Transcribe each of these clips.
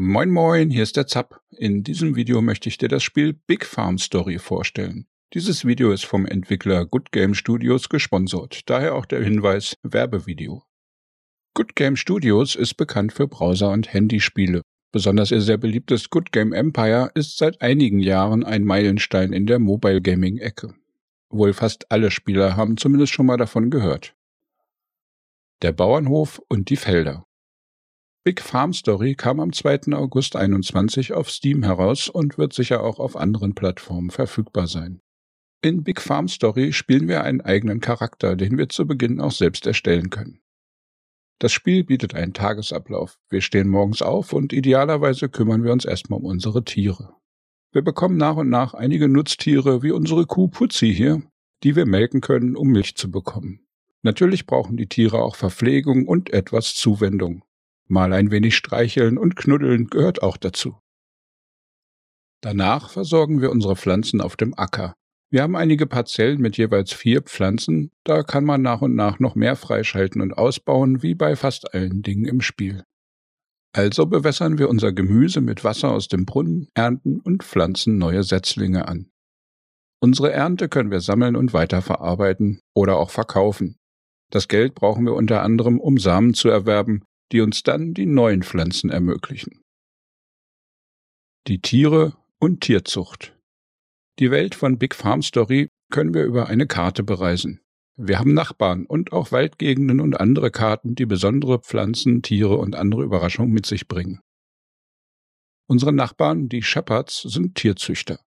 Moin moin, hier ist der Zapp. In diesem Video möchte ich dir das Spiel Big Farm Story vorstellen. Dieses Video ist vom Entwickler Good Game Studios gesponsert, daher auch der Hinweis Werbevideo. Good Game Studios ist bekannt für Browser- und Handyspiele. Besonders ihr sehr beliebtes Good Game Empire ist seit einigen Jahren ein Meilenstein in der Mobile Gaming Ecke. Wohl fast alle Spieler haben zumindest schon mal davon gehört. Der Bauernhof und die Felder. Big Farm Story kam am 2. August 21 auf Steam heraus und wird sicher auch auf anderen Plattformen verfügbar sein. In Big Farm Story spielen wir einen eigenen Charakter, den wir zu Beginn auch selbst erstellen können. Das Spiel bietet einen Tagesablauf. Wir stehen morgens auf und idealerweise kümmern wir uns erstmal um unsere Tiere. Wir bekommen nach und nach einige Nutztiere wie unsere Kuh Putzi hier, die wir melken können, um Milch zu bekommen. Natürlich brauchen die Tiere auch Verpflegung und etwas Zuwendung. Mal ein wenig streicheln und knuddeln gehört auch dazu. Danach versorgen wir unsere Pflanzen auf dem Acker. Wir haben einige Parzellen mit jeweils vier Pflanzen, da kann man nach und nach noch mehr freischalten und ausbauen, wie bei fast allen Dingen im Spiel. Also bewässern wir unser Gemüse mit Wasser aus dem Brunnen, ernten und pflanzen neue Setzlinge an. Unsere Ernte können wir sammeln und weiterverarbeiten oder auch verkaufen. Das Geld brauchen wir unter anderem, um Samen zu erwerben, die uns dann die neuen Pflanzen ermöglichen. Die Tiere und Tierzucht. Die Welt von Big Farm Story können wir über eine Karte bereisen. Wir haben Nachbarn und auch Waldgegenden und andere Karten, die besondere Pflanzen, Tiere und andere Überraschungen mit sich bringen. Unsere Nachbarn, die Shepherds, sind Tierzüchter.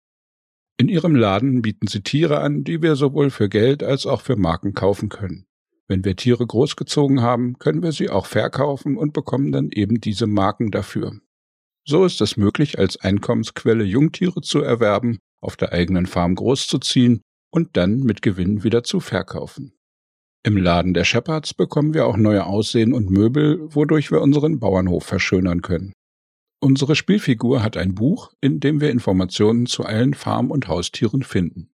In ihrem Laden bieten sie Tiere an, die wir sowohl für Geld als auch für Marken kaufen können. Wenn wir Tiere großgezogen haben, können wir sie auch verkaufen und bekommen dann eben diese Marken dafür. So ist es möglich, als Einkommensquelle Jungtiere zu erwerben, auf der eigenen Farm großzuziehen und dann mit Gewinn wieder zu verkaufen. Im Laden der Shepherds bekommen wir auch neue Aussehen und Möbel, wodurch wir unseren Bauernhof verschönern können. Unsere Spielfigur hat ein Buch, in dem wir Informationen zu allen Farm- und Haustieren finden.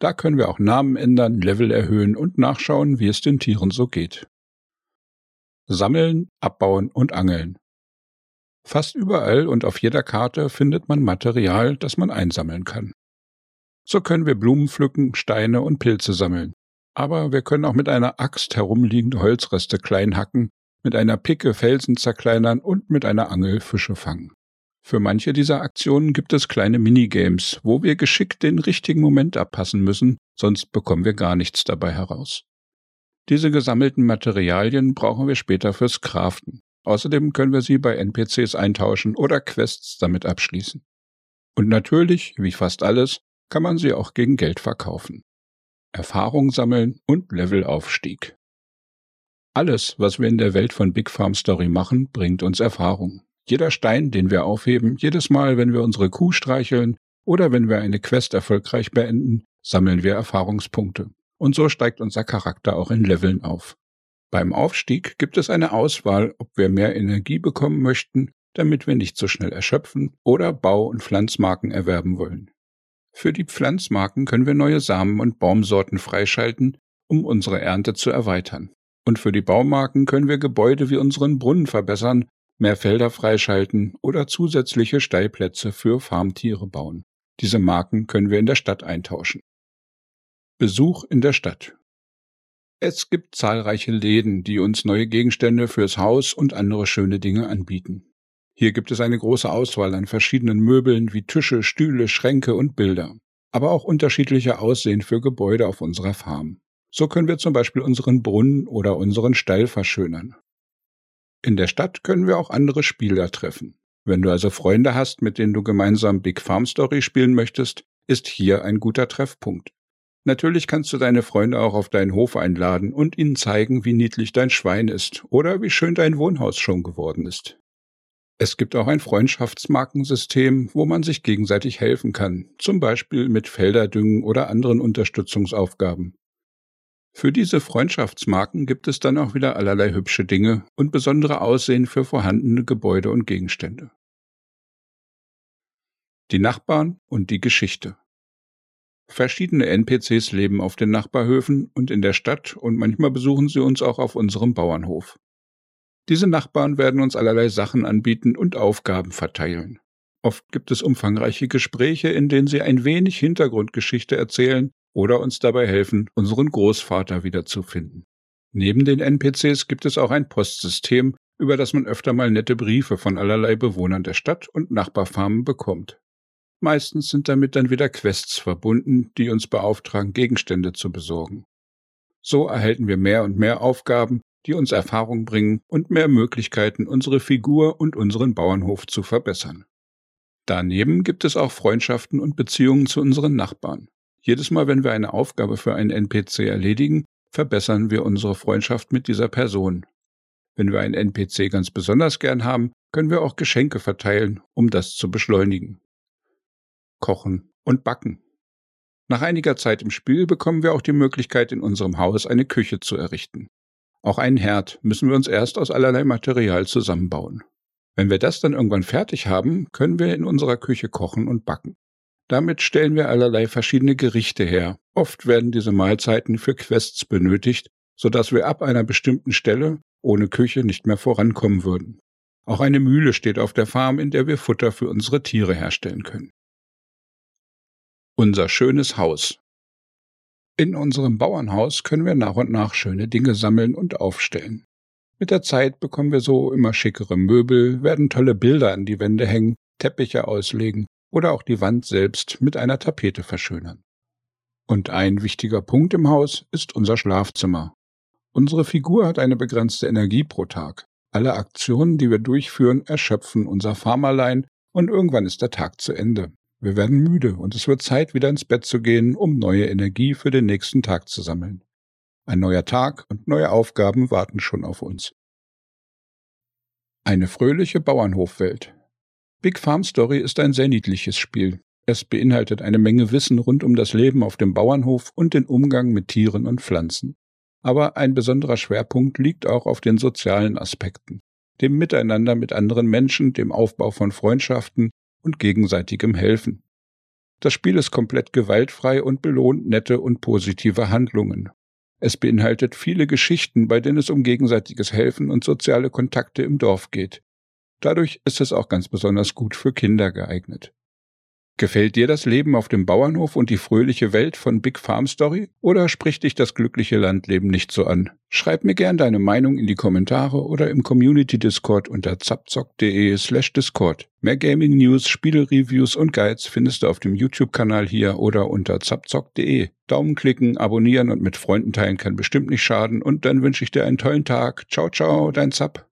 Da können wir auch Namen ändern, Level erhöhen und nachschauen, wie es den Tieren so geht. Sammeln, abbauen und angeln. Fast überall und auf jeder Karte findet man Material, das man einsammeln kann. So können wir Blumen pflücken, Steine und Pilze sammeln. Aber wir können auch mit einer Axt herumliegende Holzreste klein hacken, mit einer Picke Felsen zerkleinern und mit einer Angel Fische fangen. Für manche dieser Aktionen gibt es kleine Minigames, wo wir geschickt den richtigen Moment abpassen müssen, sonst bekommen wir gar nichts dabei heraus. Diese gesammelten Materialien brauchen wir später fürs Craften. Außerdem können wir sie bei NPCs eintauschen oder Quests damit abschließen. Und natürlich, wie fast alles, kann man sie auch gegen Geld verkaufen. Erfahrung sammeln und Levelaufstieg. Alles, was wir in der Welt von Big Farm Story machen, bringt uns Erfahrung. Jeder Stein, den wir aufheben, jedes Mal, wenn wir unsere Kuh streicheln oder wenn wir eine Quest erfolgreich beenden, sammeln wir Erfahrungspunkte. Und so steigt unser Charakter auch in Leveln auf. Beim Aufstieg gibt es eine Auswahl, ob wir mehr Energie bekommen möchten, damit wir nicht so schnell erschöpfen, oder Bau- und Pflanzmarken erwerben wollen. Für die Pflanzmarken können wir neue Samen und Baumsorten freischalten, um unsere Ernte zu erweitern. Und für die Baumarken können wir Gebäude wie unseren Brunnen verbessern mehr Felder freischalten oder zusätzliche Stellplätze für Farmtiere bauen. Diese Marken können wir in der Stadt eintauschen. Besuch in der Stadt. Es gibt zahlreiche Läden, die uns neue Gegenstände fürs Haus und andere schöne Dinge anbieten. Hier gibt es eine große Auswahl an verschiedenen Möbeln wie Tische, Stühle, Schränke und Bilder, aber auch unterschiedliche Aussehen für Gebäude auf unserer Farm. So können wir zum Beispiel unseren Brunnen oder unseren Stall verschönern. In der Stadt können wir auch andere Spieler treffen. Wenn du also Freunde hast, mit denen du gemeinsam Big Farm Story spielen möchtest, ist hier ein guter Treffpunkt. Natürlich kannst du deine Freunde auch auf deinen Hof einladen und ihnen zeigen, wie niedlich dein Schwein ist oder wie schön dein Wohnhaus schon geworden ist. Es gibt auch ein Freundschaftsmarkensystem, wo man sich gegenseitig helfen kann, zum Beispiel mit Felderdüngen oder anderen Unterstützungsaufgaben. Für diese Freundschaftsmarken gibt es dann auch wieder allerlei hübsche Dinge und besondere Aussehen für vorhandene Gebäude und Gegenstände. Die Nachbarn und die Geschichte. Verschiedene NPCs leben auf den Nachbarhöfen und in der Stadt und manchmal besuchen sie uns auch auf unserem Bauernhof. Diese Nachbarn werden uns allerlei Sachen anbieten und Aufgaben verteilen. Oft gibt es umfangreiche Gespräche, in denen sie ein wenig Hintergrundgeschichte erzählen oder uns dabei helfen, unseren Großvater wiederzufinden. Neben den NPCs gibt es auch ein Postsystem, über das man öfter mal nette Briefe von allerlei Bewohnern der Stadt und Nachbarfarmen bekommt. Meistens sind damit dann wieder Quests verbunden, die uns beauftragen, Gegenstände zu besorgen. So erhalten wir mehr und mehr Aufgaben, die uns Erfahrung bringen und mehr Möglichkeiten, unsere Figur und unseren Bauernhof zu verbessern. Daneben gibt es auch Freundschaften und Beziehungen zu unseren Nachbarn. Jedes Mal, wenn wir eine Aufgabe für einen NPC erledigen, verbessern wir unsere Freundschaft mit dieser Person. Wenn wir einen NPC ganz besonders gern haben, können wir auch Geschenke verteilen, um das zu beschleunigen. Kochen und Backen. Nach einiger Zeit im Spiel bekommen wir auch die Möglichkeit, in unserem Haus eine Küche zu errichten. Auch einen Herd müssen wir uns erst aus allerlei Material zusammenbauen. Wenn wir das dann irgendwann fertig haben, können wir in unserer Küche kochen und backen. Damit stellen wir allerlei verschiedene Gerichte her. Oft werden diese Mahlzeiten für Quests benötigt, sodass wir ab einer bestimmten Stelle ohne Küche nicht mehr vorankommen würden. Auch eine Mühle steht auf der Farm, in der wir Futter für unsere Tiere herstellen können. Unser schönes Haus. In unserem Bauernhaus können wir nach und nach schöne Dinge sammeln und aufstellen. Mit der Zeit bekommen wir so immer schickere Möbel, werden tolle Bilder an die Wände hängen, Teppiche auslegen oder auch die Wand selbst mit einer Tapete verschönern. Und ein wichtiger Punkt im Haus ist unser Schlafzimmer. Unsere Figur hat eine begrenzte Energie pro Tag. Alle Aktionen, die wir durchführen, erschöpfen unser Farmerlein und irgendwann ist der Tag zu Ende. Wir werden müde und es wird Zeit, wieder ins Bett zu gehen, um neue Energie für den nächsten Tag zu sammeln. Ein neuer Tag und neue Aufgaben warten schon auf uns. Eine fröhliche Bauernhofwelt. Big Farm Story ist ein sehr niedliches Spiel. Es beinhaltet eine Menge Wissen rund um das Leben auf dem Bauernhof und den Umgang mit Tieren und Pflanzen. Aber ein besonderer Schwerpunkt liegt auch auf den sozialen Aspekten, dem Miteinander mit anderen Menschen, dem Aufbau von Freundschaften und gegenseitigem Helfen. Das Spiel ist komplett gewaltfrei und belohnt nette und positive Handlungen. Es beinhaltet viele Geschichten, bei denen es um gegenseitiges Helfen und soziale Kontakte im Dorf geht. Dadurch ist es auch ganz besonders gut für Kinder geeignet. Gefällt dir das Leben auf dem Bauernhof und die fröhliche Welt von Big Farm Story oder spricht dich das glückliche Landleben nicht so an? Schreib mir gern deine Meinung in die Kommentare oder im Community Discord unter zapzock.de slash Discord. Mehr Gaming News, Spielreviews und Guides findest du auf dem YouTube-Kanal hier oder unter zapzock.de. Daumen klicken, abonnieren und mit Freunden teilen kann bestimmt nicht schaden und dann wünsche ich dir einen tollen Tag. Ciao, ciao, dein Zap.